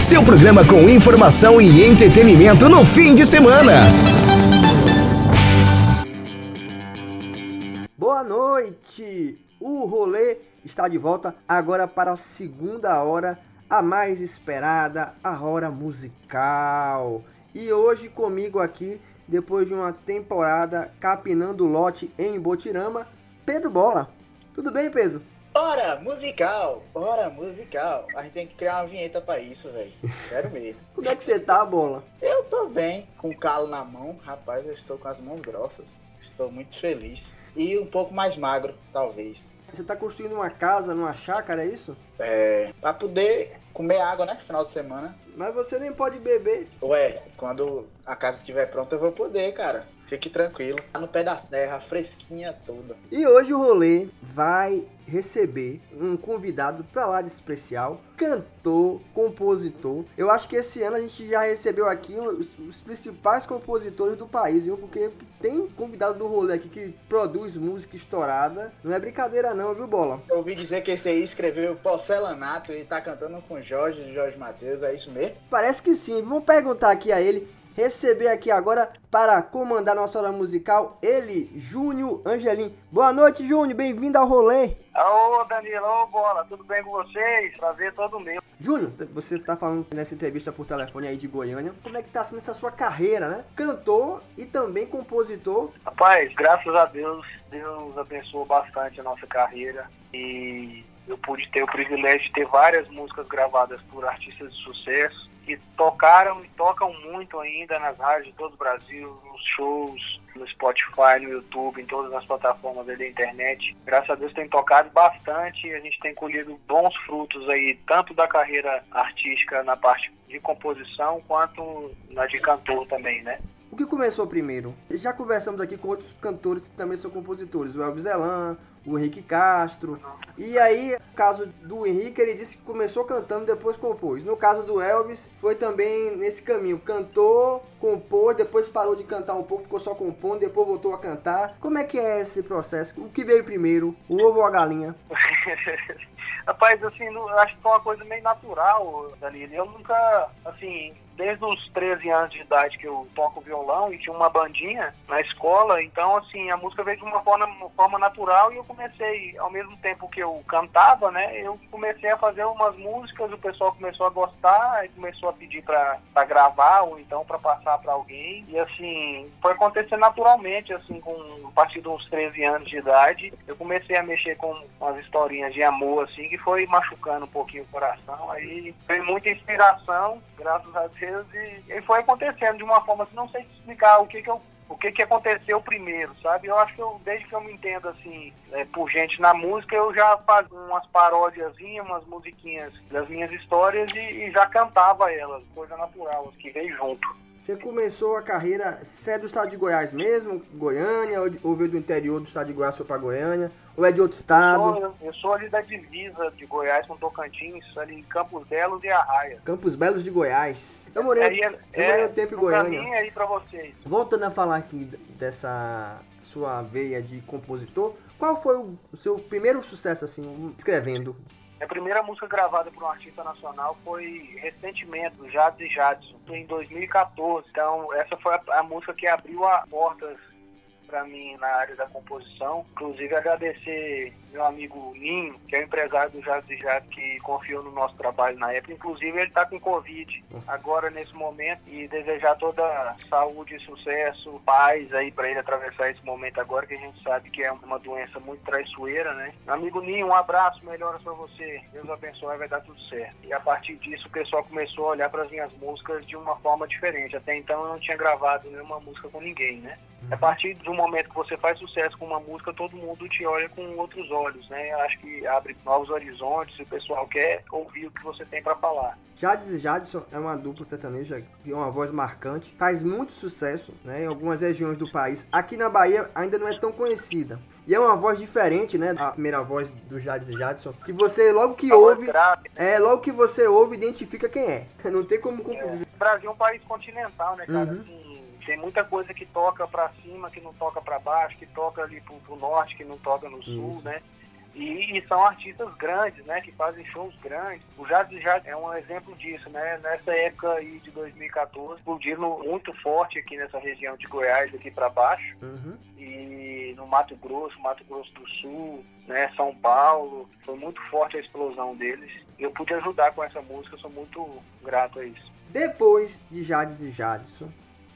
Seu programa com informação e entretenimento no fim de semana. Boa noite! O rolê está de volta agora para a segunda hora, a mais esperada, a hora musical. E hoje comigo aqui, depois de uma temporada capinando lote em Botirama, Pedro Bola. Tudo bem, Pedro? Hora musical! Hora musical! A gente tem que criar uma vinheta pra isso, velho. Sério mesmo. Como é que você tá, Bola? Eu tô bem, com calo na mão. Rapaz, eu estou com as mãos grossas. Estou muito feliz. E um pouco mais magro, talvez. Você tá construindo uma casa numa chácara, é isso? É. Pra poder comer água, né? Final de semana. Mas você nem pode beber. Ué, quando a casa estiver pronta, eu vou poder, cara. Fique tranquilo. Tá no pé da serra, fresquinha toda. E hoje o rolê vai receber um convidado pra lá de especial, cantor, compositor. Eu acho que esse ano a gente já recebeu aqui os, os principais compositores do país, viu? Porque tem convidado do rolê aqui que produz música estourada. Não é brincadeira não, viu, Bola? Eu ouvi dizer que esse aí escreveu Porcelanato e tá cantando com Jorge, Jorge Matheus, é isso mesmo? Parece que sim. Vamos perguntar aqui a ele receber aqui agora para comandar nossa hora musical ele, Júnior Angelim. Boa noite, Júnior, bem-vindo ao rolê. Ô, Danilo, ô, Bola, tudo bem com vocês? Prazer todo meu. Júnior, você tá falando nessa entrevista por telefone aí de Goiânia, como é que tá sendo essa sua carreira, né? Cantor e também compositor. Rapaz, graças a Deus, Deus abençoou bastante a nossa carreira e eu pude ter o privilégio de ter várias músicas gravadas por artistas de sucesso que tocaram e tocam muito ainda nas rádios de todo o Brasil, nos shows, no Spotify, no YouTube, em todas as plataformas da internet. Graças a Deus tem tocado bastante e a gente tem colhido bons frutos aí, tanto da carreira artística na parte de composição, quanto na de cantor também, né? O que começou primeiro? Já conversamos aqui com outros cantores que também são compositores, o Elvis Elan, o Henrique Castro. E aí, no caso do Henrique, ele disse que começou cantando depois compôs. No caso do Elvis, foi também nesse caminho. Cantou, compôs, depois parou de cantar um pouco, ficou só compondo, depois voltou a cantar. Como é que é esse processo? O que veio primeiro, o ovo ou a galinha? Rapaz, assim, acho que foi uma coisa meio natural, Danilo. Eu nunca, assim, desde os 13 anos de idade que eu toco violão e tinha uma bandinha na escola, então assim, a música veio de uma forma, uma forma natural e eu comecei, ao mesmo tempo que eu cantava, né, eu comecei a fazer umas músicas, o pessoal começou a gostar e começou a pedir para gravar ou então para passar para alguém. E assim, foi acontecer naturalmente, assim, com a partir de uns 13 anos de idade, eu comecei a mexer com umas historinhas de amor, assim, que foi machucando um pouquinho o coração, aí foi muita inspiração, graças a Deus e, e foi acontecendo de uma forma que não sei explicar o que que eu o que, que aconteceu primeiro, sabe? Eu acho que eu, desde que eu me entendo assim, é, por gente na música, eu já fazia umas paródias, umas musiquinhas das minhas histórias e, e, já cantava elas, coisa natural, que veio junto. Você começou a carreira, você é do estado de Goiás mesmo, Goiânia, ou veio do interior do estado de Goiás foi para Goiânia, ou é de outro estado? Eu sou, eu sou, ali da divisa de Goiás com Tocantins, ali em Campos Belos e Arraia. Campos Belos de Goiás. Eu morei, é, eu morei é, um tempo em Goiânia. aí para vocês. Voltando a falar aqui dessa sua veia de compositor, qual foi o seu primeiro sucesso assim, escrevendo? A primeira música gravada por um artista nacional foi recentemente, do Jades e Jadson, em 2014. Então, essa foi a, a música que abriu as portas para mim na área da composição. Inclusive agradecer meu amigo Ninho, que é o empresário do Jazz de Jazz, que confiou no nosso trabalho na época. Inclusive ele está com Covid Nossa. agora nesse momento e desejar toda saúde sucesso, paz aí para ele atravessar esse momento agora, que a gente sabe que é uma doença muito traiçoeira, né? Meu amigo Ninho, um abraço, melhoras para você. Deus abençoe, vai dar tudo certo. E a partir disso o pessoal começou a olhar para as minhas músicas de uma forma diferente. Até então eu não tinha gravado nenhuma música com ninguém, né? Uhum. A partir de um momento que você faz sucesso com uma música, todo mundo te olha com outros olhos, né? Acho que abre novos horizontes e o pessoal quer ouvir o que você tem para falar. Jades e Jadson é uma dupla sertaneja que é uma voz marcante, faz muito sucesso né, em algumas regiões do país. Aqui na Bahia ainda não é tão conhecida. E é uma voz diferente, né? A primeira voz do Jades e Jadson. Que você, logo que a ouve. É, logo que você ouve, identifica quem é. Não tem como confundir. É. O Brasil é um país continental, né, cara? Uhum. Assim, tem muita coisa que toca para cima, que não toca para baixo, que toca ali pro, pro, norte, que não toca no sul, Isso. né? E, e, são artistas grandes, né, que fazem shows grandes. O Jazz Jazz é um exemplo disso, né? Nessa época aí de 2014, explodindo muito forte aqui nessa região de Goiás, aqui para baixo. Uhum. E no Mato Grosso, Mato Grosso do Sul, né, São Paulo, foi muito forte a explosão deles. Eu pude ajudar com essa música, sou muito grato a isso. Depois de Jades e Jadson,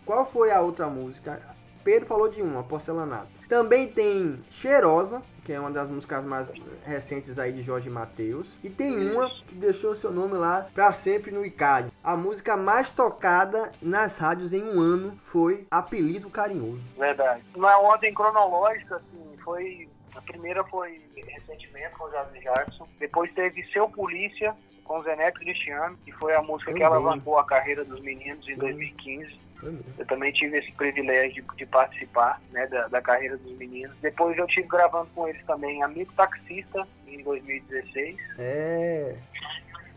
qual foi a outra música? Pedro falou de uma, Porcelanato. Também tem Cheirosa, que é uma das músicas mais recentes aí de Jorge Mateus. E tem uma que deixou seu nome lá para sempre no ICAD. A música mais tocada nas rádios em um ano foi Apelido Carinhoso. Verdade. Na ordem cronológica, assim, foi. A primeira foi recentemente com o Jorge Jackson. Depois teve Seu Polícia com Zeneto Cristiano, que foi a música que alavancou a carreira dos meninos Sim. em 2015. Eu também tive esse privilégio de, de participar né, da, da, carreira dos meninos. Depois eu tive gravando com eles também Amigo Taxista, em 2016. É.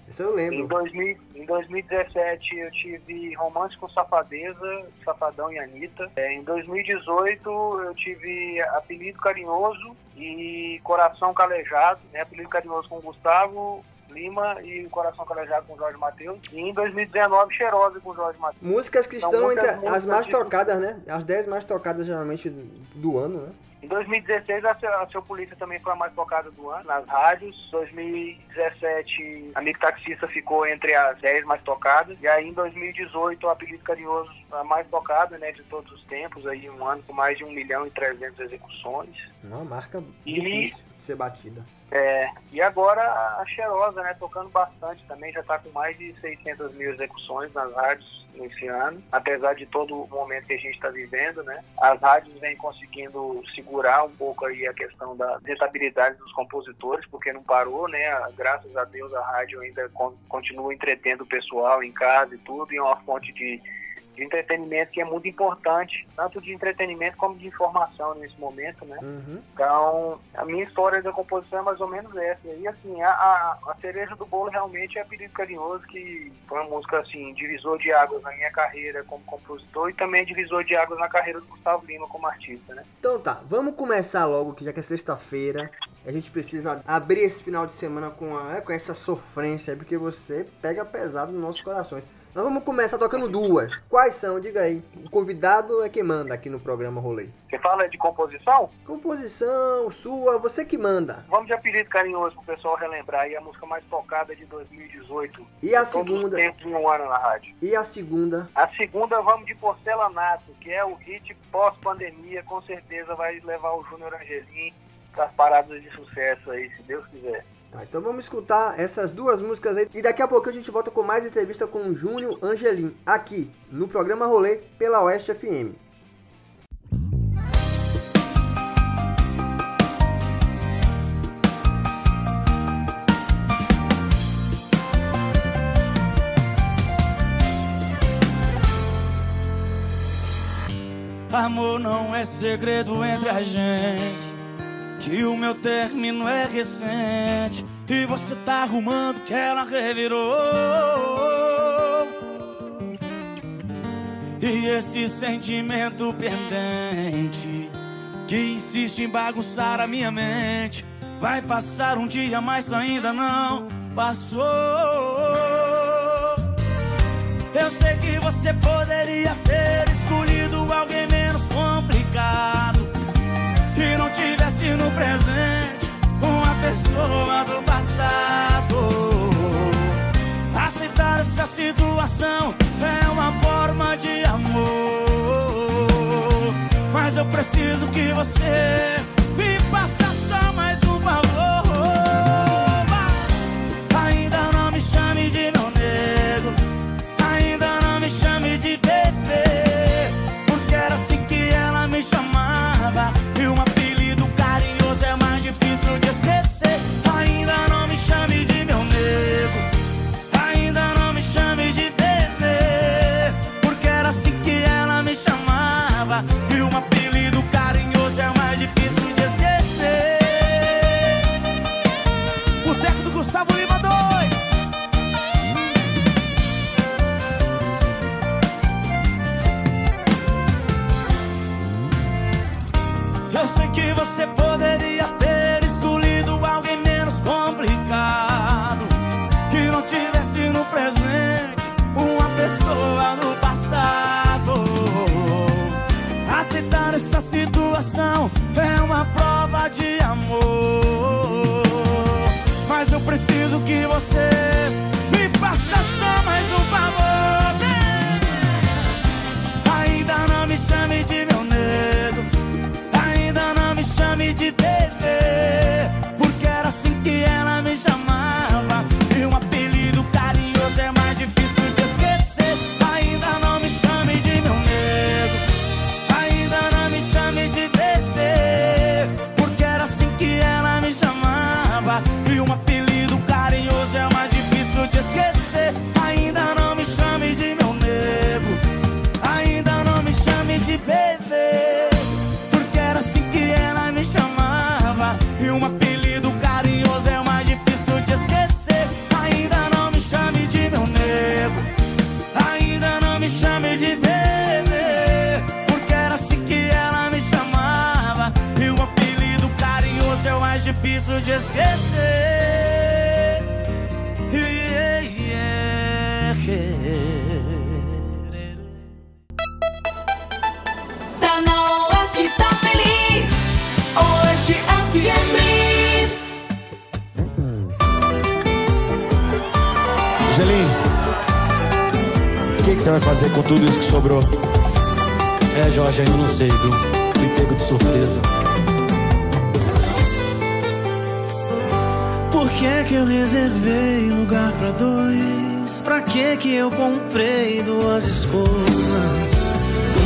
Isso eu lembro. Em, 2000, em 2017 eu tive Romance com Safadeza, Safadão e Anitta. É, em 2018 eu tive Apelido Carinhoso e Coração Calejado, né? Apelido Carinhoso com Gustavo, Lima e Coração Calejado com Jorge Matheus. E em 2019, Cheirosa com Jorge Matheus. Músicas que estão entre as mais tocadas, né? As 10 mais tocadas geralmente do ano, né? Em 2016, a seu, a seu Polícia também foi a mais tocada do ano, nas rádios. 2017, Amigo Taxista ficou entre as 10 mais tocadas. E aí, em 2018, o Apelido Carinhoso, a mais tocada, né, de todos os tempos, aí um ano com mais de 1 milhão e 300 execuções. Uma marca e, difícil de ser batida. É, e agora a Cheirosa, né, tocando bastante também, já está com mais de 600 mil execuções nas rádios nesse ano, apesar de todo o momento que a gente está vivendo, né, as rádios vêm conseguindo segurar um pouco aí a questão da rentabilidade dos compositores, porque não parou, né, graças a Deus a rádio ainda continua entretendo o pessoal em casa e tudo, e é uma fonte de de entretenimento que é muito importante, tanto de entretenimento como de informação nesse momento, né? Uhum. Então, a minha história da composição é mais ou menos essa. E assim, a, a, a cereja do bolo realmente é Pedido Carinhoso, que foi uma música assim, divisor de águas na minha carreira como compositor e também divisor de águas na carreira do Gustavo Lima como artista, né? Então tá, vamos começar logo, que já que é sexta-feira, a gente precisa abrir esse final de semana com, a, é, com essa sofrência, porque você pega pesado nos nossos corações. Nós vamos começar tocando duas. Quais são? Diga aí. O convidado é quem manda aqui no programa Rolê. Você fala de composição? Composição, sua, você que manda. Vamos de apelido carinhoso pro pessoal relembrar aí a música mais tocada de 2018. E a segunda? Um ano na rádio. E a segunda? A segunda vamos de Porcelanato, que é o hit pós-pandemia, com certeza vai levar o Júnior Angelim para as paradas de sucesso aí, se Deus quiser. Tá, então vamos escutar essas duas músicas aí e daqui a pouco a gente volta com mais entrevista com o Júnior Angelim, aqui no programa Rolê pela Oeste FM. Amor não é segredo entre a gente que o meu término é recente e você tá arrumando que ela revirou. E esse sentimento pendente que insiste em bagunçar a minha mente vai passar um dia, mas ainda não passou. Eu sei que você poderia ter escolhido alguém menos complicado presente uma pessoa do passado. Aceitar essa situação é uma forma de amor. Mas eu preciso que você me faça Gelim, o que, que você vai fazer com tudo isso que sobrou? É, Jorge, ainda não sei, viu? Fui pego de surpresa. Por que que eu reservei lugar pra dois? Pra que que eu comprei duas esposas?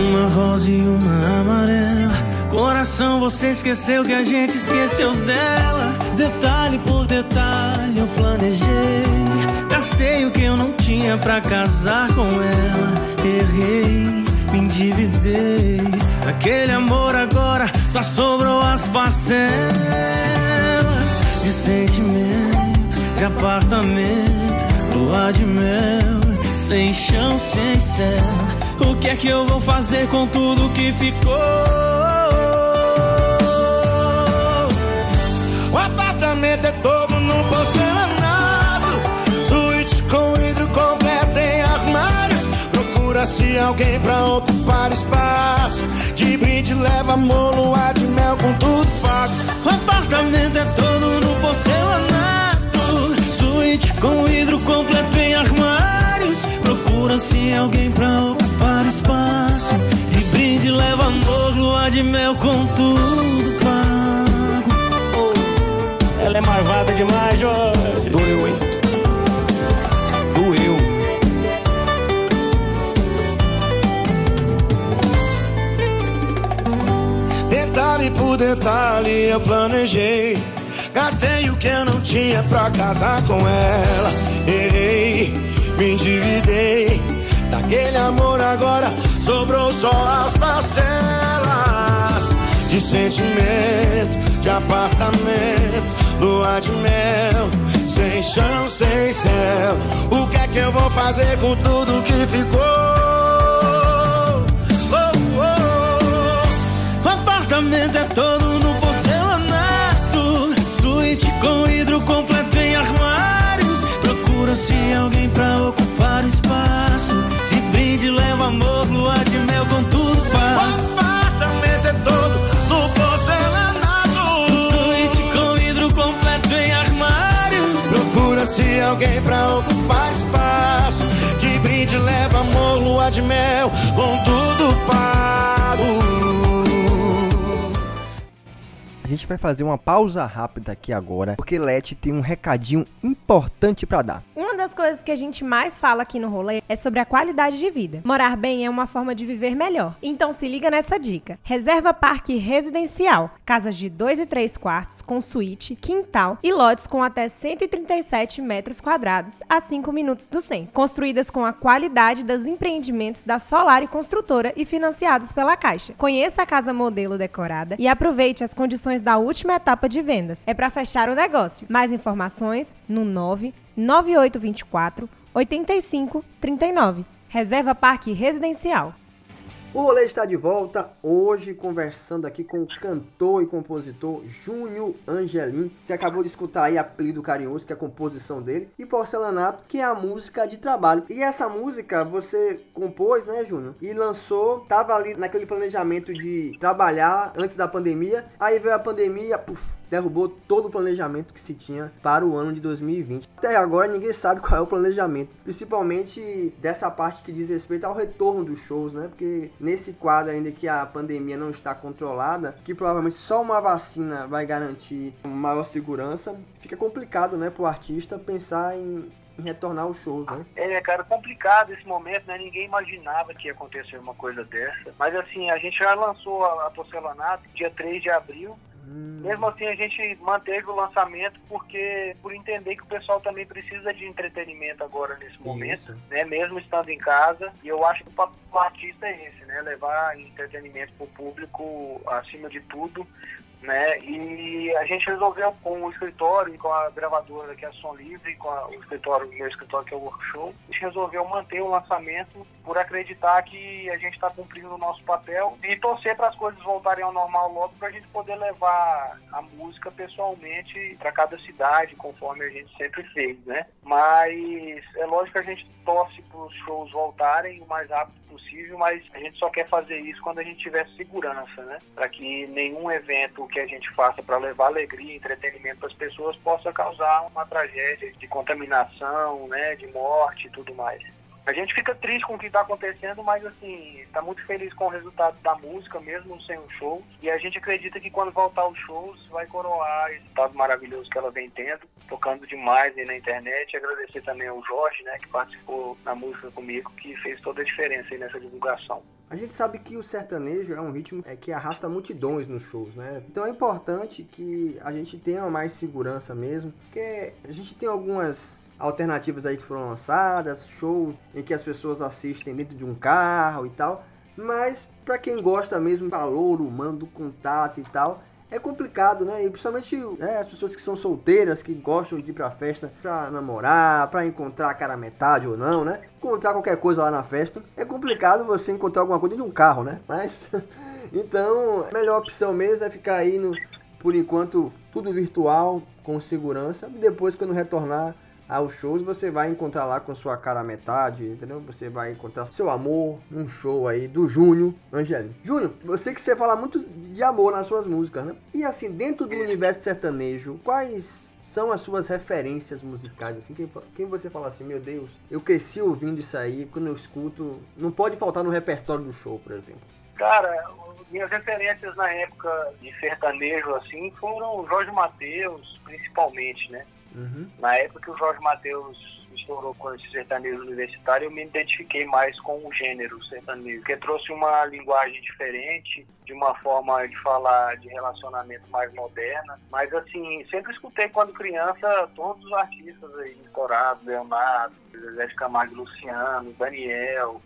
Uma rosa e uma amarela. Coração, você esqueceu que a gente esqueceu dela. Detalhe por detalhe eu planejei. Gastei o que eu não tinha pra casar com ela. Errei, me endividei. Aquele amor agora só sobrou as parcelas de sentimento, de apartamento, lua de mel, sem chão, sem céu. O que é que eu vou fazer com tudo que ficou? O apartamento é todo Procura-se alguém pra ocupar espaço. De brinde leva amor, lua de mel com tudo pago. O apartamento é todo no porcelanato, suíte com vidro completo em armários. Procura-se alguém pra ocupar espaço. De brinde leva amor, lua de mel com tudo pago. Ela é marvada demais, Jorge. Doeu, hein? Detalhe por detalhe eu planejei. Gastei o que eu não tinha pra casar com ela. Errei, me endividei. Daquele amor agora sobrou só as parcelas de sentimento, de apartamento, lua de mel, sem chão, sem céu. O que é que eu vou fazer com tudo que ficou? Apartamento é todo no porcelanato, suíte com vidro completo em armários. Procura-se alguém pra ocupar espaço. De brinde leva amor, lua de mel com tudo O pago. apartamento é todo no porcelanato. Suíte com vidro completo em armários. Procura-se alguém pra ocupar espaço. De brinde leva amor, lua de mel, com tudo pago. A gente vai fazer uma pausa rápida aqui agora, porque Leti tem um recadinho importante pra dar. Uma das coisas que a gente mais fala aqui no rolê é sobre a qualidade de vida. Morar bem é uma forma de viver melhor. Então se liga nessa dica. Reserva Parque Residencial. Casas de 2 e 3 quartos, com suíte, quintal e lotes com até 137 metros quadrados a 5 minutos do centro. Construídas com a qualidade dos empreendimentos da Solar e Construtora e financiadas pela Caixa. Conheça a casa modelo decorada e aproveite as condições da última etapa de vendas. É para fechar o negócio. Mais informações no 9 9824 8539. Reserva Parque Residencial. O rolê está de volta hoje conversando aqui com o cantor e compositor Júnior Angelim. Você acabou de escutar aí Apelido Carinhoso, que é a composição dele, e Porcelanato, que é a música de trabalho. E essa música você compôs, né, Júnior? E lançou, tava ali naquele planejamento de trabalhar antes da pandemia. Aí veio a pandemia, puf, derrubou todo o planejamento que se tinha para o ano de 2020. Até agora ninguém sabe qual é o planejamento, principalmente dessa parte que diz respeito ao retorno dos shows, né? Porque nesse quadro ainda que a pandemia não está controlada, que provavelmente só uma vacina vai garantir maior segurança, fica complicado, né, pro artista pensar em retornar aos shows, né? É, cara, complicado esse momento, né? Ninguém imaginava que ia acontecer uma coisa dessa. Mas assim, a gente já lançou a, a Porcelanato dia 3 de abril. Mesmo assim, a gente manteve o lançamento porque por entender que o pessoal também precisa de entretenimento agora nesse momento, Isso. né? Mesmo estando em casa. E eu acho que o papel do artista é esse, né? Levar entretenimento pro público acima de tudo. Né? E a gente resolveu com o escritório com a gravadora que é a Som Livre, com a, o escritório, meu escritório que é o Workshop, a gente resolveu manter o lançamento por acreditar que a gente está cumprindo o nosso papel e torcer para as coisas voltarem ao normal logo para a gente poder levar a música pessoalmente para cada cidade, conforme a gente sempre fez, né? Mas é lógico que a gente torce para os shows voltarem o mais rápido possível, mas a gente só quer fazer isso quando a gente tiver segurança, né? Para que nenhum evento que a gente faça para levar alegria e entretenimento para as pessoas possa causar uma tragédia de contaminação, né, de morte e tudo mais. A gente fica triste com o que está acontecendo, mas assim, está muito feliz com o resultado da música, mesmo sem o show. E a gente acredita que quando voltar os shows, vai coroar esse estado maravilhoso que ela vem tendo, tocando demais aí na internet. E agradecer também ao Jorge, né, que participou na música comigo, que fez toda a diferença aí nessa divulgação. A gente sabe que o sertanejo é um ritmo é, que arrasta multidões nos shows, né? Então é importante que a gente tenha mais segurança mesmo, porque a gente tem algumas alternativas aí que foram lançadas, shows em que as pessoas assistem dentro de um carro e tal, mas para quem gosta mesmo do valor humano, do contato e tal, é complicado, né? E principalmente né, as pessoas que são solteiras, que gostam de ir pra festa pra namorar, pra encontrar a cara metade ou não, né? Encontrar qualquer coisa lá na festa. É complicado você encontrar alguma coisa de um carro, né? Mas. então, a melhor opção mesmo é ficar aí no, por enquanto, tudo virtual, com segurança. E depois, quando retornar aos shows, você vai encontrar lá com sua cara metade, entendeu? Você vai encontrar seu amor num show aí do Júnior Angelino. Júnior, sei que você fala muito de amor nas suas músicas, né? E assim, dentro do universo sertanejo, quais são as suas referências musicais? Assim, quem, quem você fala assim, meu Deus, eu cresci ouvindo isso aí, quando eu escuto, não pode faltar no repertório do show, por exemplo. Cara, minhas referências na época de sertanejo, assim, foram Jorge Mateus, principalmente, né? Uhum. Na época que o Jorge Mateus estourou com esse sertanejo universitário, eu me identifiquei mais com o gênero sertanejo, porque trouxe uma linguagem diferente, de uma forma de falar de relacionamento mais moderna. Mas, assim, sempre escutei quando criança todos os artistas aí, estourados, Leonardo, Zé de Camargo Luciano, Daniel,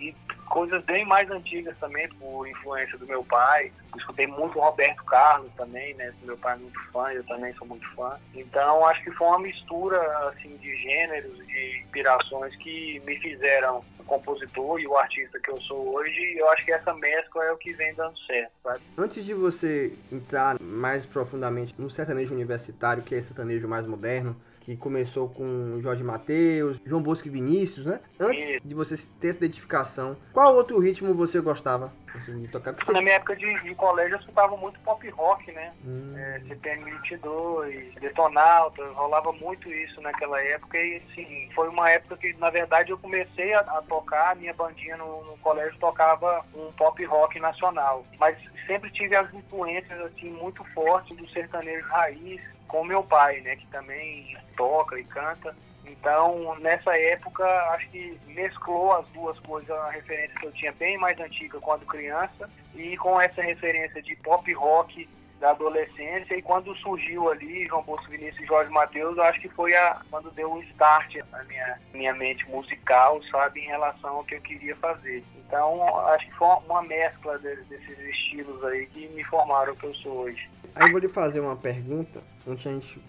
e coisas bem mais antigas também, por influência do meu pai. Escutei muito Roberto Carlos também, né? Meu pai é muito fã, eu também sou muito fã. Então, acho que foi uma mistura, assim, de gêneros, de inspirações que me fizeram o compositor e o artista que eu sou hoje. E eu acho que essa mescla é o que vem dando certo, sabe? Antes de você entrar mais profundamente no sertanejo universitário, que é sertanejo mais moderno, que começou com Jorge Mateus, João Bosco e Vinícius, né? Antes de você ter essa identificação, qual outro ritmo você gostava assim, de tocar? Na minha época de, de colégio eu escutava muito pop rock, né? Hum. É, CPM 22, Detonauta, rolava muito isso naquela época e assim, foi uma época que na verdade eu comecei a, a tocar, a minha bandinha no, no colégio tocava um pop rock nacional, mas sempre tive as influências assim muito fortes do sertanejo raiz com meu pai, né, que também toca e canta. Então, nessa época, acho que mesclou as duas coisas, a referência que eu tinha bem mais antiga quando criança e com essa referência de pop rock da adolescência e quando surgiu ali João Bosco Vinícius e Jorge Mateus, eu acho que foi a, quando deu o start na minha, minha mente musical, sabe, em relação ao que eu queria fazer. Então, acho que foi uma, mescla de- desses estilos aí que me formaram o que eu sou hoje. Aí eu vou lhe fazer uma pergunta, antes a gente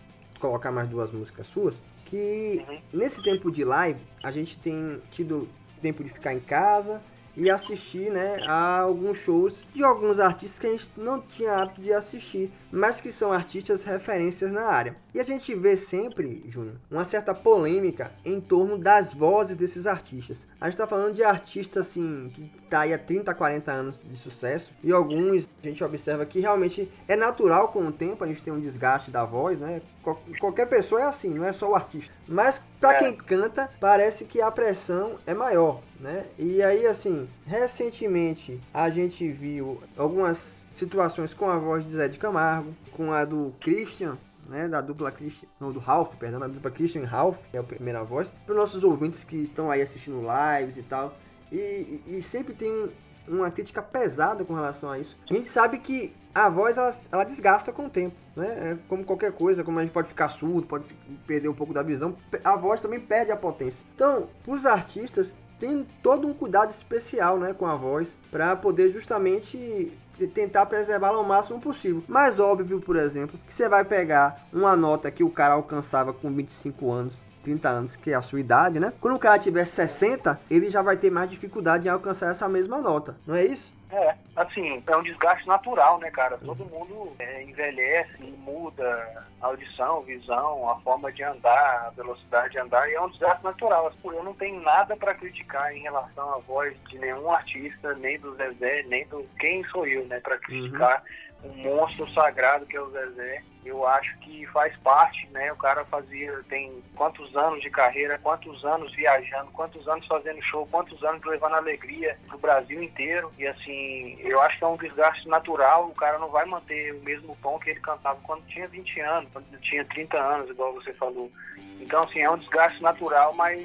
colocar mais duas músicas suas, que Uhum. nesse tempo de live, a gente tem tido tempo de ficar em casa e assistir, né, a alguns shows de alguns artistas que a gente não tinha hábito de assistir, mas que são artistas referências na área. E a gente vê sempre, Júnior, uma certa polêmica em torno das vozes desses artistas. A gente tá falando de artistas assim que tá aí há 30, 40 anos de sucesso e alguns a gente observa que realmente é natural com o tempo a gente tem um desgaste da voz, né? Qual- Qualquer pessoa é assim, não é só o artista. Mas pra É. quem canta, parece que a pressão é maior, né? E aí assim, recentemente a gente viu algumas situações com a voz de Zé de Camargo, com a do Christian né, da dupla Christian, não, do Ralph, perdão, da dupla Christian e Ralph, que é a primeira voz, para os nossos ouvintes que estão aí assistindo lives e tal, e, e- e sempre tem um- uma crítica pesada com relação a isso. A gente sabe que a voz, ela, ela desgasta com o tempo, né, é como qualquer coisa, como a gente pode ficar surdo, pode perder um pouco da visão, a voz também perde a potência. Então, para os artistas, tem todo um cuidado especial, né, com a voz, para poder justamente tentar preservá-la ao máximo possível. Mas óbvio, por exemplo, que você vai pegar uma nota que o cara alcançava com 25 anos, 30 anos, que é a sua idade, né? Quando o cara tiver 60, ele já vai ter mais dificuldade em alcançar essa mesma nota, não é isso? É, assim, é um desgaste natural, né, cara? Todo mundo é, envelhece, muda a audição, visão, a forma de andar, a velocidade de andar, e é um desgaste natural. Assim, Eu não tenho nada para criticar em relação à voz de nenhum artista, nem do Zezé, nem do. Quem sou eu, né, para criticar um monstro sagrado que é o Zezé. Eu acho que faz parte, né? O cara fazia, tem quantos anos de carreira, quantos anos viajando, quantos anos fazendo show, quantos anos levando alegria pro Brasil inteiro. E assim, eu acho que é um desgaste natural. O cara não vai manter o mesmo tom que ele cantava quando tinha 20 anos, quando tinha 30 anos, igual você falou. Então, assim, é um desgaste natural, mas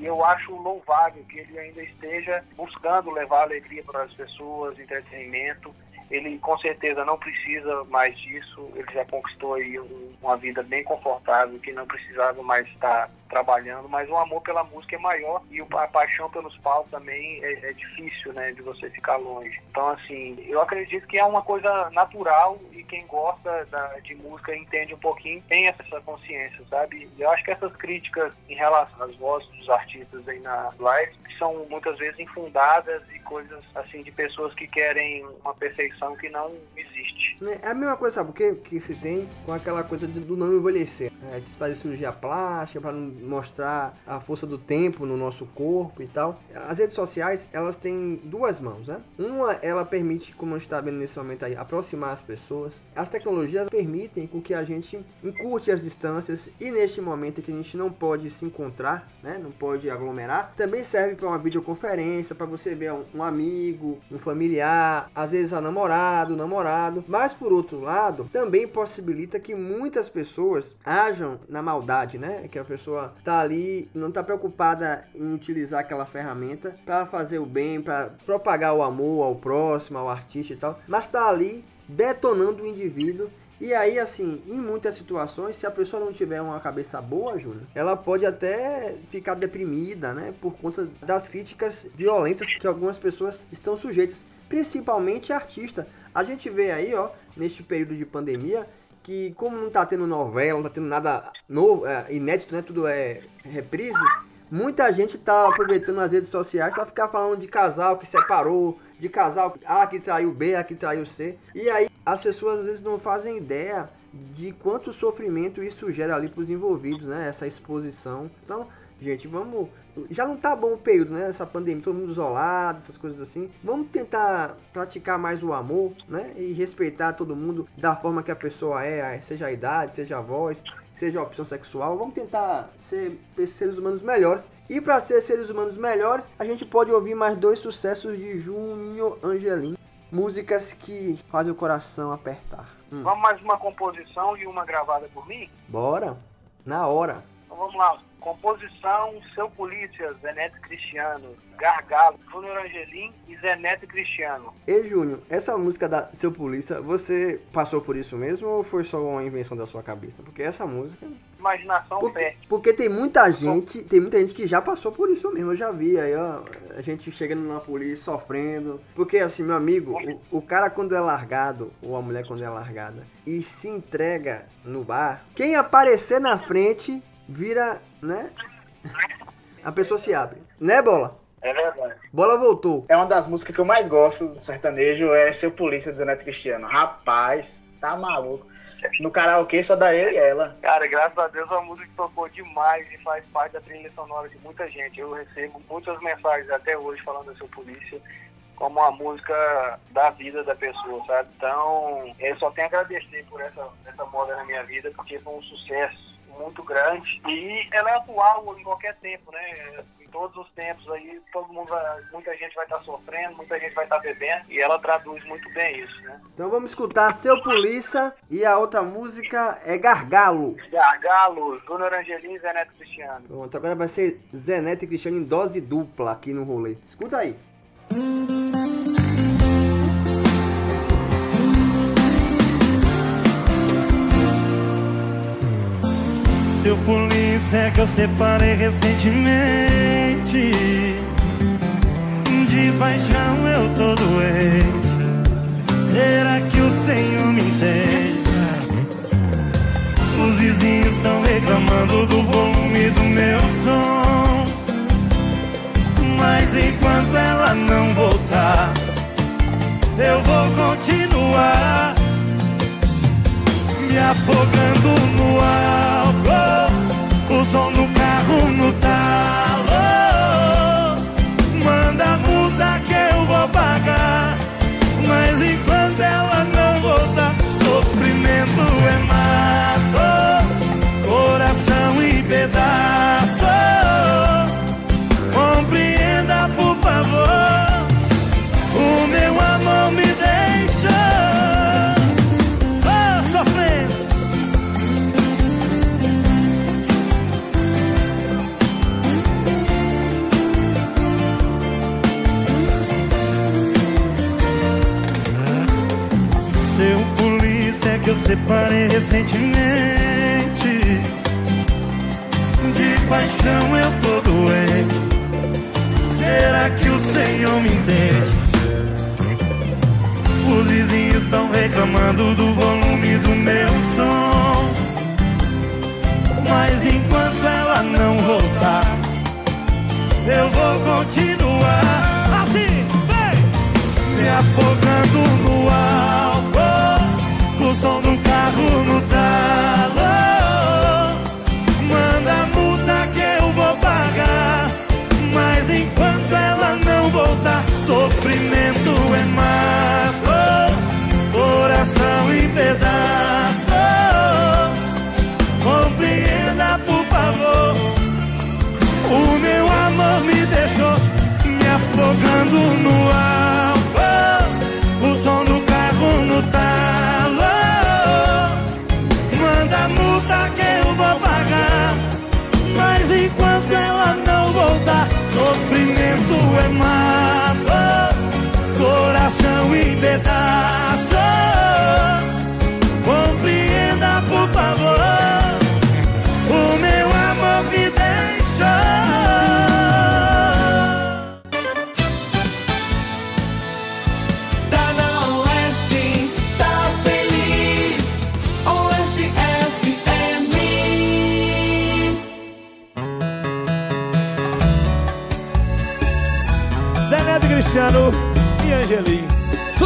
eu acho louvável que ele ainda esteja buscando levar alegria para as pessoas, entretenimento ele com certeza não precisa mais disso, ele já conquistou aí um- uma vida bem confortável, que não precisava mais estar trabalhando, mas o amor pela música é maior e a paixão pelos palcos também é, é difícil, né, de você ficar longe. Então, assim, eu acredito que é uma coisa natural e quem gosta da- de música entende um pouquinho, tem essa consciência, sabe? Eu acho que essas críticas em relação às vozes dos artistas aí na live são muitas vezes infundadas e coisas, assim, de pessoas que querem uma perfeição que não existe. É a mesma coisa, sabe o que, que se tem com aquela coisa do não envelhecer. É, de fazer cirurgia plástica para mostrar a força do tempo no nosso corpo e tal. As redes sociais, elas têm duas mãos, né? Uma, ela permite, como a gente está vendo nesse momento aí, aproximar as pessoas. As tecnologias permitem com que a gente encurte as distâncias e neste momento que a gente não pode se encontrar, né? Não pode aglomerar, também serve para uma videoconferência, para você ver um, amigo, um familiar, às vezes a namorado, namorado. Mas por outro lado, também possibilita que muitas pessoas ajam na maldade, né? Que a pessoa tá ali, não tá preocupada em utilizar aquela ferramenta para fazer o bem, para propagar o amor ao próximo, ao artista e tal, mas tá ali detonando o indivíduo e aí, assim, em muitas situações, se a pessoa não tiver uma cabeça boa, Júnior, ela pode até ficar deprimida, né? Por conta das críticas violentas que algumas pessoas estão sujeitas, principalmente artista. A gente vê aí, ó, neste período de pandemia, que como não tá tendo novela, não tá tendo nada novo, é, inédito, né? Tudo é reprise. Muita gente tá aproveitando as redes sociais pra ficar falando de casal que separou, de casal A que traiu B, A que traiu C. E aí as pessoas às vezes não fazem ideia de quanto sofrimento isso gera ali pros envolvidos, né? Essa exposição. Então, gente, vamos. Já não tá bom o período, né? Essa pandemia, todo mundo isolado, essas coisas assim. Vamos tentar praticar mais o amor, né? E respeitar todo mundo da forma que a pessoa é, seja a idade, seja a voz, seja a opção sexual. Vamos tentar ser seres humanos melhores. E para ser seres humanos melhores, a gente pode ouvir mais dois sucessos de Júnior Angelim. Músicas que fazem o coração apertar. Hum, Vamos mais uma composição e uma gravada por mim? Bora? Na hora. Então vamos lá. Composição, Seu Polícia, Zeneto Cristiano, Gargalo, Júnior Angelim e Zeneto Cristiano. Ei, Júnior, essa música da Seu Polícia, você passou por isso mesmo ou foi só uma invenção da sua cabeça? Porque essa música. Imaginação Porque, fé. porque tem muita gente, tem muita gente que já passou por isso mesmo. Eu já vi aí, ó, a gente chegando na polícia, sofrendo. Porque assim, meu amigo, o, o cara quando é largado, ou a mulher quando é largada, e se entrega no bar, quem aparecer na frente vira, né? A pessoa se abre. Né, bola? É verdade. Bola voltou. É uma das músicas que eu mais gosto do sertanejo, é Seu Polícia de Zeneto Cristiano. Rapaz, tá maluco. No karaokê só dá eu e ela. Cara, graças a Deus a música tocou demais e faz parte da trilha sonora de muita gente. Eu recebo muitas mensagens até hoje falando da Seu Polícia como uma música da vida da pessoa, sabe? Então, eu só tenho a agradecer por essa, essa moda na minha vida, porque foi um sucesso muito grande e ela é atual em qualquer tempo, né? Em todos os tempos aí, todo mundo, vai- muita gente vai estar sofrendo, muita gente vai estar bebendo e ela traduz muito bem isso, né? Então vamos escutar Seu Polícia e a outra música é Gargalo. Gargalo, Júnior Angelim e Zé Neto Cristiano. Pronto, agora vai ser Zé Neto e Cristiano em dose dupla aqui no rolê. Escuta aí. Seu polícia é que eu separei recentemente De paixão eu tô doente Será que o Senhor me entende? Os vizinhos estão reclamando do volume do meu som. Mas enquanto ela não voltar, eu vou continuar me afogando no álcool. Carro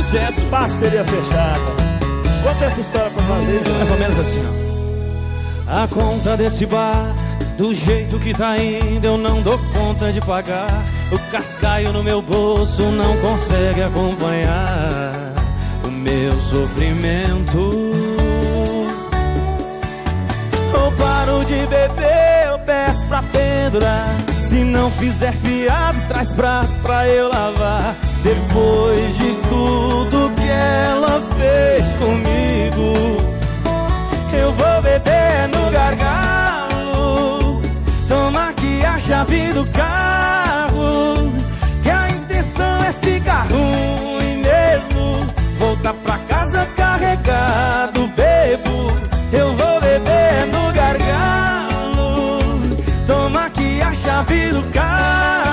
Sucesso. Parceria fechada. Conta essa história pra fazer, João. Mais ou menos assim, ó. A conta desse bar, do jeito que tá indo, eu não dou conta de pagar. O cascaio no meu bolso não consegue acompanhar o meu sofrimento. Eu paro de beber, eu peço pra pendurar. Se não fizer fiado, traz prato pra eu lavar. Depois de tudo que ela fez comigo, eu vou beber no gargalo. Toma aqui a chave do carro. Que a intenção é ficar ruim mesmo. Voltar pra casa carregado, bebo. Eu vou beber no gargalo. Toma aqui a chave do carro.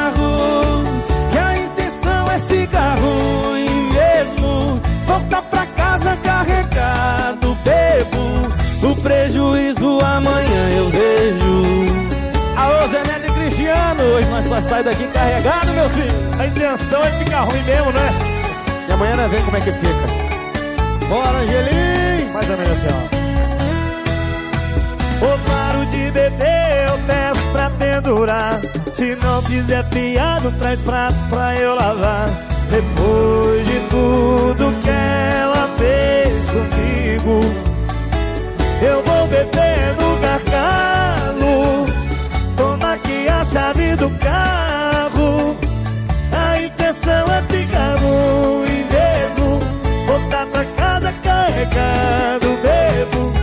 Só sai daqui carregado, meus filhos. A intenção é ficar ruim mesmo, né? E amanhã nós vemos como é que fica. Bora, Angelim! Mais ou menos assim, ó. Ou paro de beber, eu peço pra pendurar. Se não fizer fiado, traz prato pra eu lavar. Depois de tudo que ela fez comigo, eu vou beber no gargalo. Chave do carro. A intenção é ficar ruim mesmo. Voltar pra casa carregado, bebo.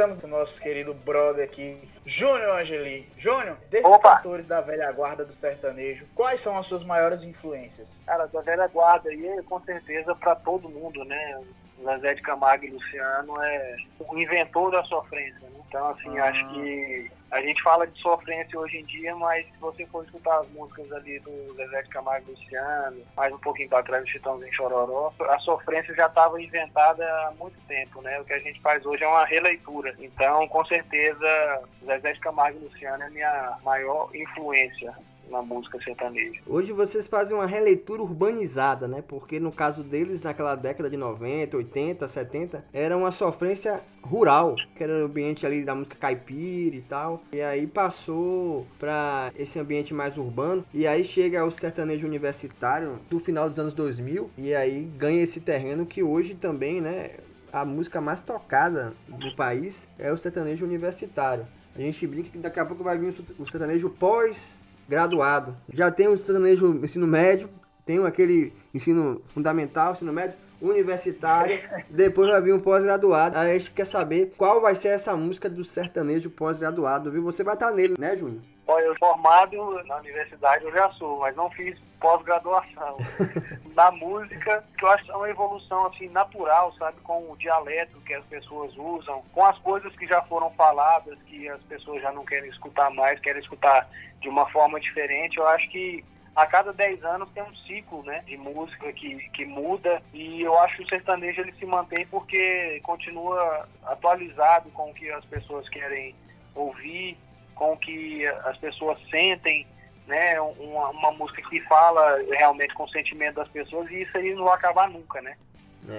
Voltamos ao nosso querido brother aqui, Júnior Angeli. Júnior, desses Opa. cantores da velha guarda do sertanejo, quais são as suas maiores influências? Cara, da velha guarda aí, com certeza, pra todo mundo, né? Zezé de Camargo e Luciano é o inventor da sofrência, né? Então, assim, Ah. acho que a gente fala de sofrência hoje em dia, mas se você for escutar as músicas ali do Zezé de Camargo e Luciano, mais um pouquinho pra trás do Chitãozinho Chororó, a sofrência já estava inventada há muito tempo, né? O que a gente faz hoje é uma releitura. Então, com certeza, Zezé de Camargo e Luciano é a minha maior influência na música sertaneja. Hoje vocês fazem uma releitura urbanizada, né? Porque no caso deles, naquela década de 90, 80, 70, era uma sofrência rural, que era o ambiente ali da música caipira e tal. E aí passou pra esse ambiente mais urbano. E aí chega o sertanejo universitário do final dos anos 2000. E aí ganha esse terreno que hoje também, né? A música mais tocada do país é o sertanejo universitário. A gente brinca que daqui a pouco vai vir o sertanejo pós graduado. Já tem o ensino médio, tem aquele ensino fundamental, ensino médio, universitário, depois vai vir um pós-graduado. Aí a gente quer saber qual vai ser essa música do sertanejo pós-graduado, viu? Você vai estar nele, né, Júnior? Olha, eu formado na universidade eu já sou, mas não fiz pós-graduação. na música, que eu acho que é uma evolução assim natural, sabe, com o dialeto que as pessoas usam, com as coisas que já foram faladas, que as pessoas já não querem escutar mais, querem escutar de uma forma diferente. Eu acho que a cada 10 anos tem um ciclo né, de música que, que muda e eu acho que o sertanejo ele se mantém porque continua atualizado com o que as pessoas querem ouvir, com o que as pessoas sentem, né, uma, uma música que fala realmente com o sentimento das pessoas e isso aí não vai acabar nunca, né?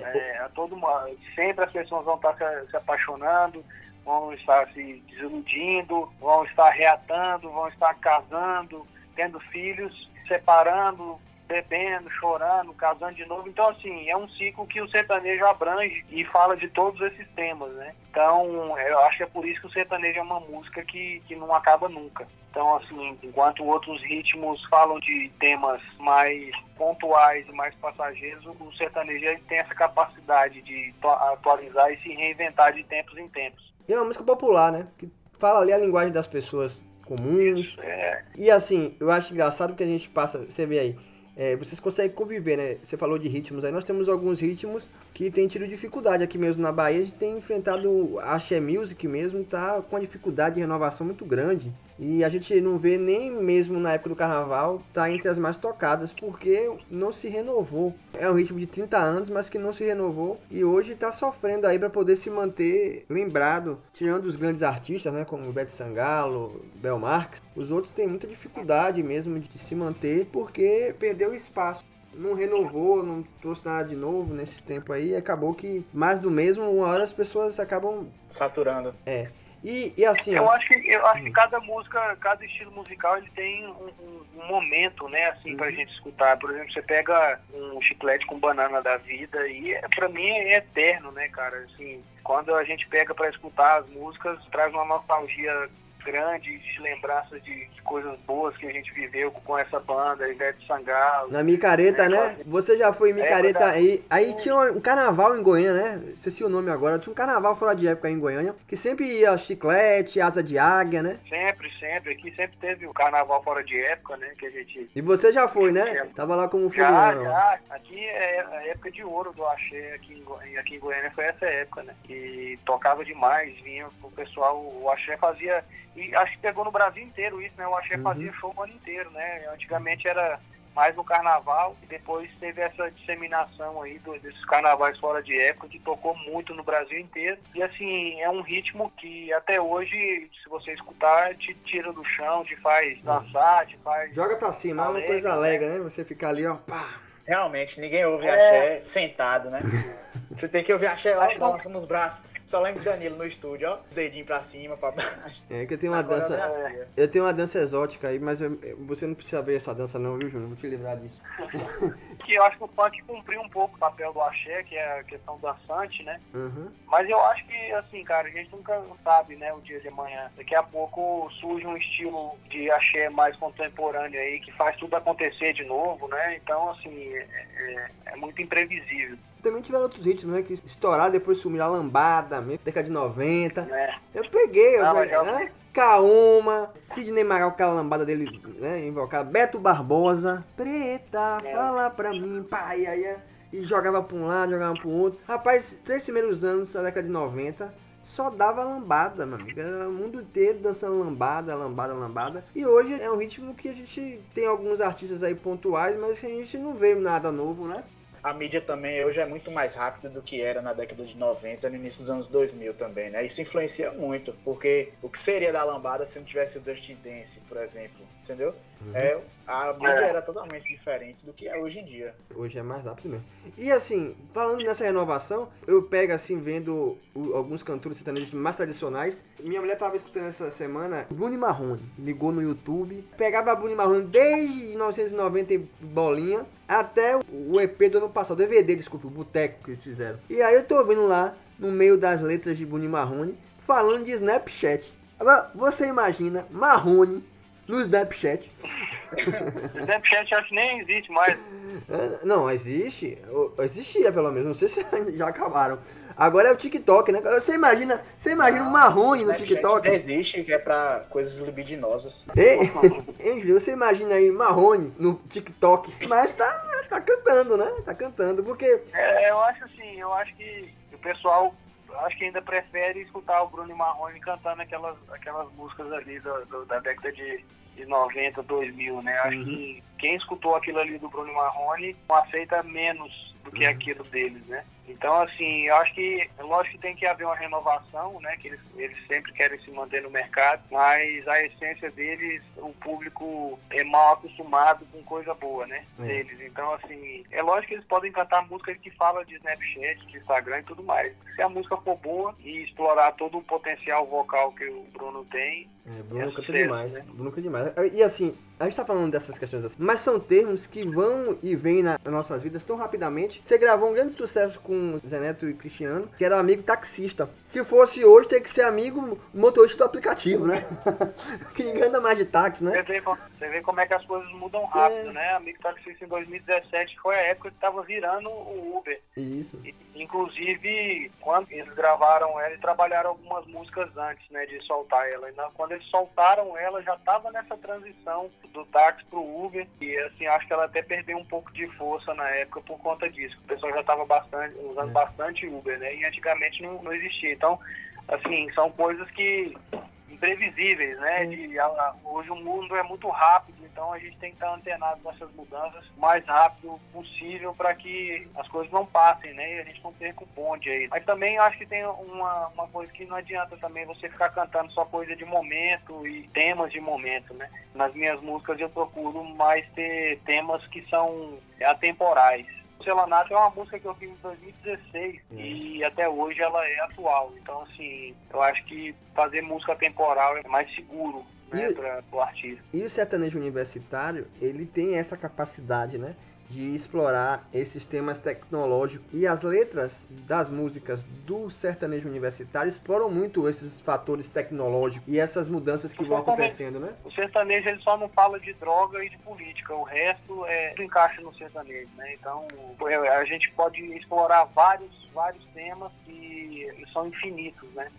É, a todo, uma- sempre as pessoas vão estar se, se apaixonando, vão estar se desiludindo, vão estar reatando, vão estar casando, tendo filhos, separando, bebendo, chorando, casando de novo. Então, assim, é um ciclo que o sertanejo abrange e fala de todos esses temas, né? Então, eu acho que é por isso que o sertanejo é uma música que, que não acaba nunca. Então, assim, enquanto outros ritmos falam de temas mais pontuais e mais passageiros, o sertanejo tem essa capacidade de atualizar e se reinventar de tempos em tempos. E é uma música popular, né? Que fala ali a linguagem das pessoas comuns. É, E assim, eu acho engraçado que a gente passa, você vê aí, é, vocês conseguem conviver, né? Você falou de ritmos aí, nós temos alguns ritmos que tem tido dificuldade aqui mesmo na Bahia, a gente tem enfrentado a Axé Music mesmo, tá com uma dificuldade de renovação muito grande. E a gente não vê nem mesmo na época do carnaval, tá entre as mais tocadas, porque não se renovou. É um ritmo de 30 anos, mas que não se renovou e hoje tá sofrendo aí para poder se manter lembrado, tirando os grandes artistas, né, como Beto Sangalo, Bel Marques, os outros têm muita dificuldade mesmo de se manter porque perdeu espaço. Não renovou, não trouxe nada de novo nesses tempos aí, acabou que mais do mesmo, uma hora as pessoas acabam Saturando. é. E, e assim, Eu ó, acho que eu acho que cada música, cada estilo musical, ele tem um, um- um momento, né, assim, pra gente escutar. Por exemplo, você pega um chiclete com banana da vida e é, para mim é eterno, né, cara? Assim, quando a gente pega pra escutar as músicas, traz uma nostalgia grande de lembranças de, de coisas boas que a gente viveu com essa banda, Ivete Sangalo. Na micareta, É, né? claro. Você já foi em micareta verdade. aí. Aí tinha um carnaval em Goiânia, né? Esqueci o nome agora. Tinha um carnaval fora de época aí em Goiânia. Que sempre ia chiclete, asa de águia, né? Sempre, sempre. Aqui sempre teve o carnaval fora de época, né? Que a gente E você já foi, né? Tava lá como Já, folião. já. Aqui é a época de ouro do Axé, aqui em, Go- aqui em Goiânia foi essa época, né? E tocava demais, vinha o pessoal, o Axé fazia, e acho que pegou no Brasil inteiro isso, né? O Axé Uhum. fazia show o ano inteiro, né? Antigamente era mais no carnaval, e depois teve essa disseminação aí do- desses carnavais fora de época, que tocou muito no Brasil inteiro. E assim, é um ritmo que até hoje, se você escutar, te tira do chão, te faz dançar, te faz... Joga pra cima, é uma Alegre, coisa né? alegre, né? Você ficar ali, ó, pá. Realmente, ninguém ouve É. axé sentado, né? Você tem que ouvir axé ó, balançando os braços. Só lembro do Danilo no estúdio, ó. Dedinho pra cima, pra baixo. É que eu tenho uma Agora dança. Eu tenho uma dança exótica aí, mas eu- você não precisa ver essa dança não, viu, Júnior? Vou te livrar disso. que eu acho que o funk cumpriu um pouco o papel do axé, que é a questão dançante, né? Uhum. Mas eu acho que, assim, cara, a gente nunca sabe, né, o dia de amanhã. Daqui a pouco surge um estilo de axé mais contemporâneo aí, que faz tudo acontecer de novo, né? Então, assim, é, é- é muito imprevisível. Também tiveram outros ritmos, né? Que estouraram, depois sumiram a lambada, mesmo, década de 90. É. Eu peguei, eu peguei, né? Kaoma, Sidney Magal, aquela lambada dele, né? Invocada, Beto Barbosa, Preta, É. fala pra mim, pai, aí, e jogava pra um lado, jogava pro outro. Rapaz, três primeiros anos da década de 90, só dava lambada, amigo. Era o mundo inteiro dançando lambada, lambada, lambada. E hoje é um ritmo que a gente tem alguns artistas aí pontuais, mas que a gente não vê nada novo, né? A mídia também hoje é muito mais rápida do que era na década de 90, no início dos anos 2000 também, né? Isso influencia muito, porque o que seria da lambada se não tivesse o Dusty Dance, por exemplo, entendeu? É, a mídia É. era totalmente diferente do que é hoje em dia. Hoje é mais rápido mesmo. E assim, falando nessa renovação, eu pego assim, vendo o- alguns cantores sertanejos mais tradicionais. Minha mulher tava escutando essa semana Bruno Marrone. Ligou no YouTube. Pegava Bruno Marrone desde 1990 e bolinha até o EP do ano passado. O DVD, desculpa, o Boteco que eles fizeram. E aí eu tô ouvindo lá, no meio das letras de Bruno Marrone, falando de Snapchat. Agora, você imagina Marrone no Snapchat. Snapchat acho que nem existe mais. É, Não, existe. Existia pelo menos. Não sei se já acabaram. Agora é o TikTok, né? Você imagina, você imagina um marrone no TikTok? existe, que é pra coisas libidinosas. Ei, Júlio, você imagina aí marrone no TikTok. Mas tá, tá cantando, né? Tá cantando. Porque É, eu acho assim, eu acho que o pessoal acho que ainda prefere escutar o Bruno Marrone cantando aquelas, aquelas músicas ali do- do- da década de, de 90, 2000, né? Acho Uhum. que quem escutou aquilo ali do Bruno Marrone não aceita menos do Uhum. que aquilo deles, né? Então, assim, eu acho que, é lógico que tem que haver uma renovação, né? Que eles, eles sempre querem se manter no mercado, mas a essência deles, o público é mal acostumado com coisa boa, né? É. Deles. Então, assim, é lógico que eles podem cantar música que fala de Snapchat, de Instagram e tudo mais. Se a música for boa e explorar todo o potencial vocal que o Bruno tem, É, Bruno É canta sucesso, demais. né? Bruno canta demais. E assim, a gente tá falando dessas questões assim, mas são termos que vão e vêm na- nas nossas vidas tão rapidamente. Você gravou um grande sucesso com Zé Neto e Cristiano, que era amigo taxista. Se fosse hoje, tem que ser amigo motorista do aplicativo, né? que ninguém anda mais de táxi, né? Você vê, você vê como é que as coisas mudam rápido, É. né? Amigo Taxista em 2017 foi a época que estava virando o Uber. Isso. E, Inclusive, quando eles gravaram ela e trabalharam algumas músicas antes, né, de soltar ela. E quando eles soltaram ela, já estava nessa transição do táxi pro Uber. E assim, acho que ela até perdeu um pouco de força na época por conta disso. O pessoal já estava bastante, usando É. bastante Uber, né? E antigamente não, não existia. Então, assim, são coisas que imprevisíveis, né? De, a- a- hoje o mundo é muito rápido, então a gente tem que estar antenado nessas mudanças o mais rápido possível para que as coisas não passem, né? E a gente não perca o bonde aí. Mas também acho que tem uma, uma coisa que não adianta também você ficar cantando só coisa de momento e temas de momento, né? Nas minhas músicas eu procuro mais ter temas que são atemporais. Celanato é uma música que eu fiz em 2016 e até hoje ela é atual. Então, assim, eu acho que fazer música temporal é mais seguro né, para o artista. E o sertanejo universitário, ele tem essa capacidade, né? De explorar esses temas tecnológicos. E as letras das músicas do sertanejo universitário exploram muito esses fatores tecnológicos e essas mudanças que vão acontecendo, né? O sertanejo ele só não fala de droga e de política, o resto é tudo encaixa no sertanejo, né? Então é, a gente pode explorar vários, vários temas que são infinitos, né?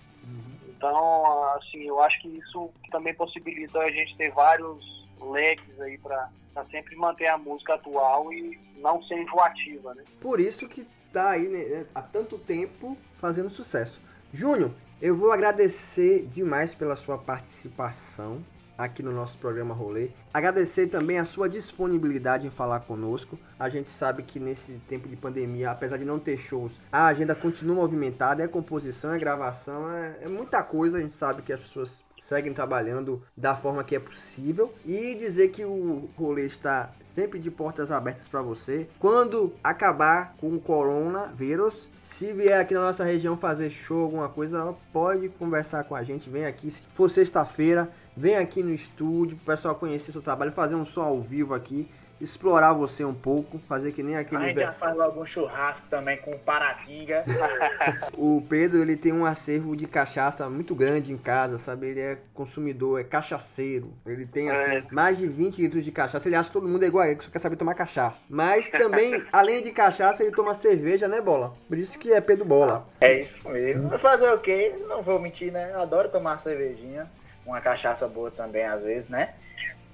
Então, assim, eu acho que isso também possibilita a gente ter vários leques aí para sempre manter a música atual e não ser enjoativa, né? Por isso que tá aí né, há tanto tempo fazendo sucesso. Júnior, eu vou agradecer demais pela sua participação aqui no nosso programa Rolê. Agradecer também a sua disponibilidade em falar conosco. A gente sabe que nesse tempo de pandemia, apesar de não ter shows, a agenda continua movimentada, é composição, é gravação, é, é muita coisa. A gente sabe que as pessoas seguem trabalhando da forma que é possível e dizer que o rolê está sempre de portas abertas para você. Quando acabar com o coronavírus, se vier aqui na nossa região fazer show, alguma coisa, pode conversar com a gente. Vem aqui, se for sexta-feira, vem aqui no estúdio, para o pessoal conhecer seu trabalho, fazer um som ao vivo aqui. Explorar você um pouco, fazer que nem A aquele. gente já faz logo um churrasco também com Paratinga. O Pedro, ele tem um acervo de cachaça muito grande em casa, sabe? Ele é consumidor, é cachaceiro. Ele tem, assim, É. mais de 20 litros de cachaça. Ele acha que todo mundo é igual a ele, que só quer saber tomar cachaça. Mas também, além de cachaça, ele toma cerveja, né, Bola? Por isso que é Pedro Bola. É isso mesmo. Fazer o quê? Não vou mentir, né? Eu adoro tomar cervejinha. Uma cachaça boa também, às vezes, né?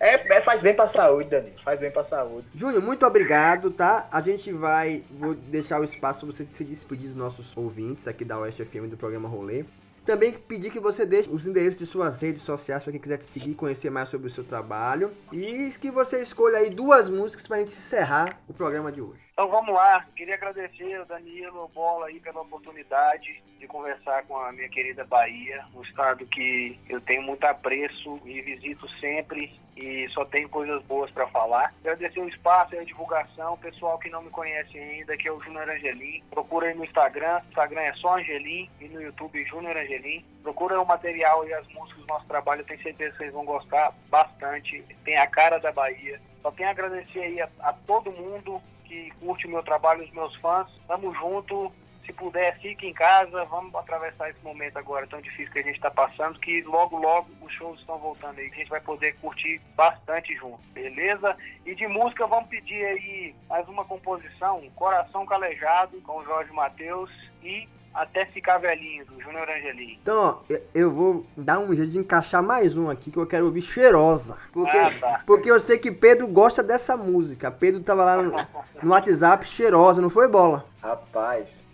É, é- faz bem pra saúde, Danilo. Faz bem pra saúde. Júnior, muito obrigado, tá? A gente vai. Vou deixar o espaço para você se despedir dos nossos ouvintes aqui da Oeste FM do programa Rolê. Também pedir que você deixe os endereços de suas redes sociais para quem quiser te seguir, conhecer mais sobre o seu trabalho. E que você escolha aí duas músicas pra gente encerrar o programa de hoje. Então vamos lá, queria agradecer o Danilo, Bola aí pela oportunidade de conversar com a minha querida Bahia, um estado que eu tenho muito apreço e visito sempre e só tenho coisas boas para falar. Agradecer o espaço e a divulgação, pessoal que não me conhece ainda, que é o Júnior Angelim. Procura aí no Instagram, Instagram é só Angelim e no YouTube Júnior Angelim. Procura o material e as músicas do nosso trabalho, eu tenho certeza que vocês vão gostar bastante. Tem a cara da Bahia. Só tenho a agradecer aí a, a todo mundo que curte o meu trabalho, os meus fãs. Tamo junto. Se puder, fique em casa. Vamos atravessar esse momento agora tão difícil que a gente está passando, que logo, logo os shows estão voltando aí. A gente vai poder curtir bastante junto, beleza? E de música, vamos pedir aí mais uma composição, Coração Calejado, com o Jorge Matheus e Até Ficar Velhinho, do Júnior Angelim. Então, ó, eu- vou dar um jeito de encaixar mais um aqui que eu quero ouvir cheirosa. Porque, Ah, tá. porque eu sei que Pedro gosta dessa música. Pedro tava lá no, no WhatsApp cheirosa, não foi bola? Rapaz,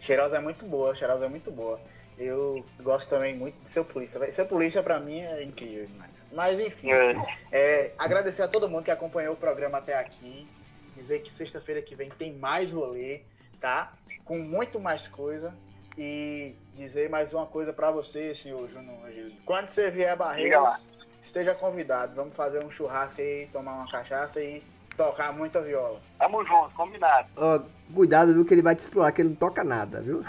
Cheirosa é muito boa, Cheirosa é muito boa. Eu gosto também muito de Seu Polícia. Seu Polícia pra mim é incrível demais. Mas enfim, é, agradecer a todo mundo que acompanhou o programa até aqui. Dizer que sexta-feira que vem tem mais rolê, tá? Com muito mais coisa. E dizer mais uma coisa pra você, senhor Júnior Angelino. Quando você vier a. Barreiras, esteja convidado. Vamos fazer um churrasco aí, tomar uma cachaça e tocar muita viola. Tamo junto, combinado. Ó, cuidado, viu, que ele vai te explorar, que ele não toca nada, viu?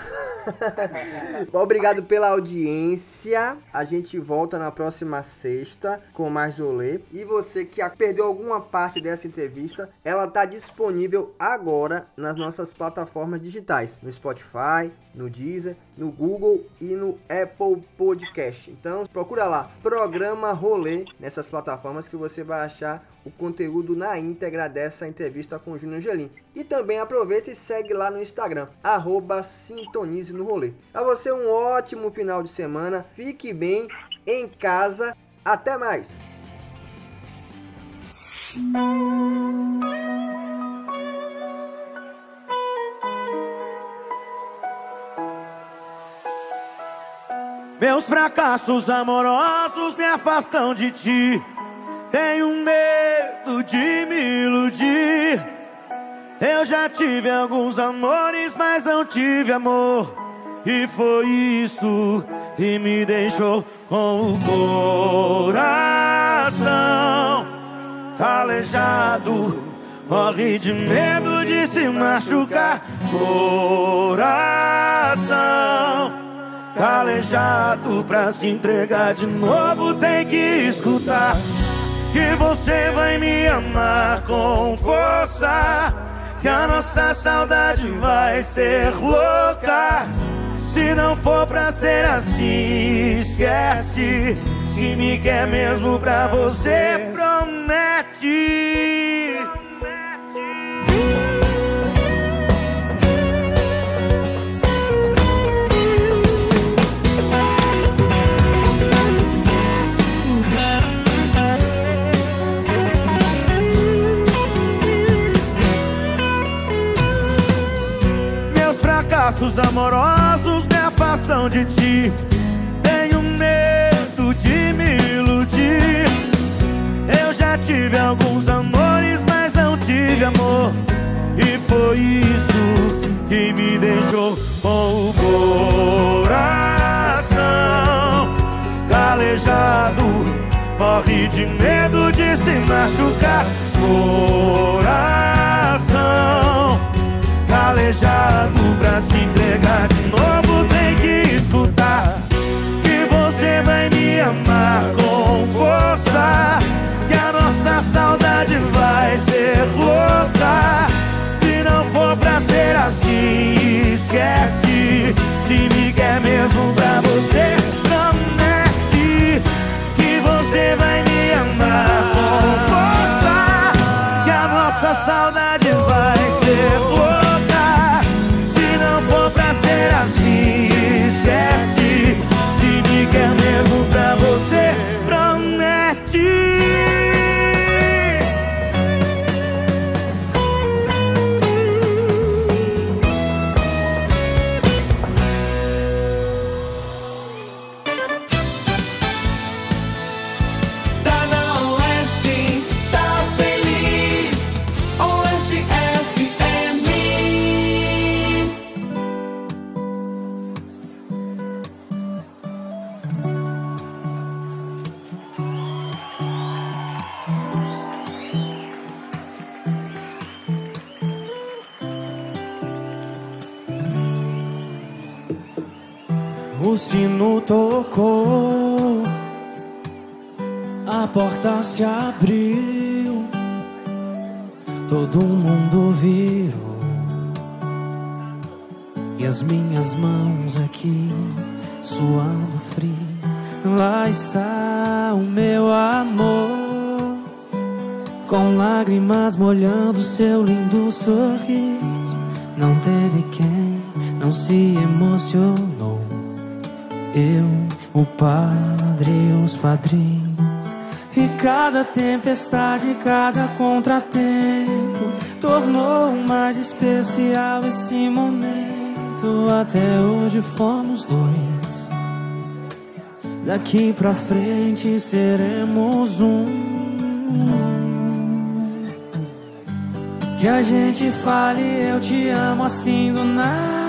Bom, Obrigado pela audiência. A gente volta na próxima sexta com mais rolê. E você que perdeu alguma parte dessa entrevista, ela tá disponível agora nas nossas plataformas digitais, no Spotify, no Deezer, no Google e no Apple Podcast. Então, procura lá, Programa Rolê nessas plataformas que você vai achar o conteúdo na íntegra dessa entrevista com o Júnior Angelim. E também aproveita e segue lá no Instagram, arroba Sintonize no Rolê. A você um ótimo final de semana, fique bem em casa, até mais! Meus fracassos amorosos me afastam de ti. Tenho medo de me iludir. Eu já tive alguns amores, mas não tive amor. E foi isso que me deixou com o coração calejado. Morre de medo de se machucar. Coração calejado pra se entregar de novo tem que escutar que você vai me amar com força que a nossa saudade vai ser louca. Se não for pra ser assim esquece. Se me quer mesmo pra você promete amorosos me afastam de ti. Tenho medo de me iludir. Eu já tive alguns amores, mas não tive amor. E foi isso que me deixou com o coração calejado. Morre de medo de se machucar. Coração aleijado pra se entregar. De novo tem que escutar que você vai me amar com força. Que a nossa saudade vai ser louca. Se não for pra ser assim esquece. Se me quer mesmo pra você promete que você vai me amar com força. Que a nossa saudade vai ser louca. O padre os padrinhos. E cada tempestade, cada contratempo tornou mais especial esse momento. Até hoje fomos dois. Daqui pra frente seremos um. Que a gente fale eu te amo assim do nada.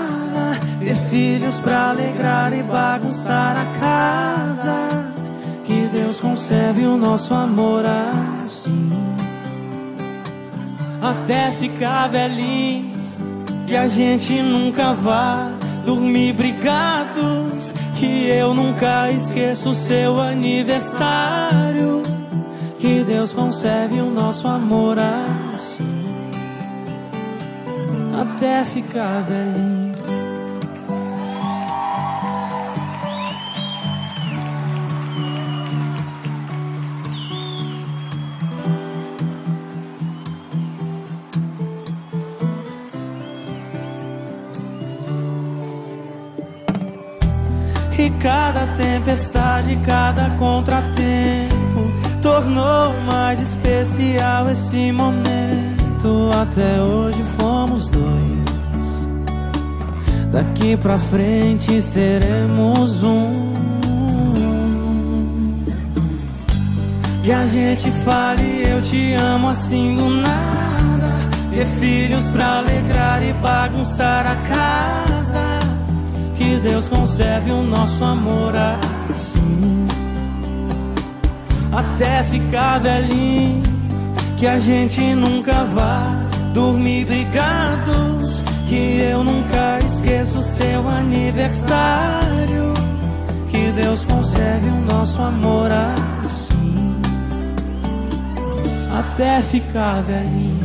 Ter filhos pra alegrar e bagunçar a casa. Que Deus conserve o nosso amor assim. Até ficar velhinho. Que a gente nunca vá dormir brigados. Que eu nunca esqueça o seu aniversário. Que Deus conserve o nosso amor assim. Até ficar velhinho. Tempestade, cada contratempo tornou mais especial esse momento. Até hoje fomos dois. Daqui pra frente seremos um. Que a gente fale eu te amo assim do nada. Ter filhos pra alegrar e bagunçar a casa. Que Deus conserve o nosso amor assim. Até ficar velhinho. Que a gente nunca vá dormir brigados. Que eu nunca esqueça o seu aniversário. Que Deus conserve o nosso amor assim. Até ficar velhinho.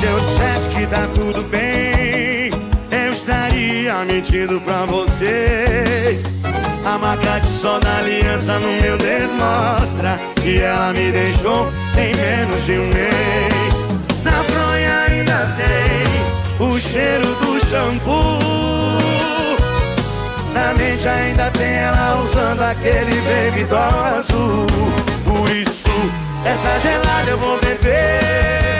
Se eu dissesse que tá tudo bem, eu estaria mentindo pra vocês. A marca de sol da aliança no meu dedo mostra que ela me deixou em menos de um mês. Na fronha ainda tem o cheiro do shampoo. Na mente ainda tem ela usando aquele baby doll azul. Por isso, essa gelada eu vou beber.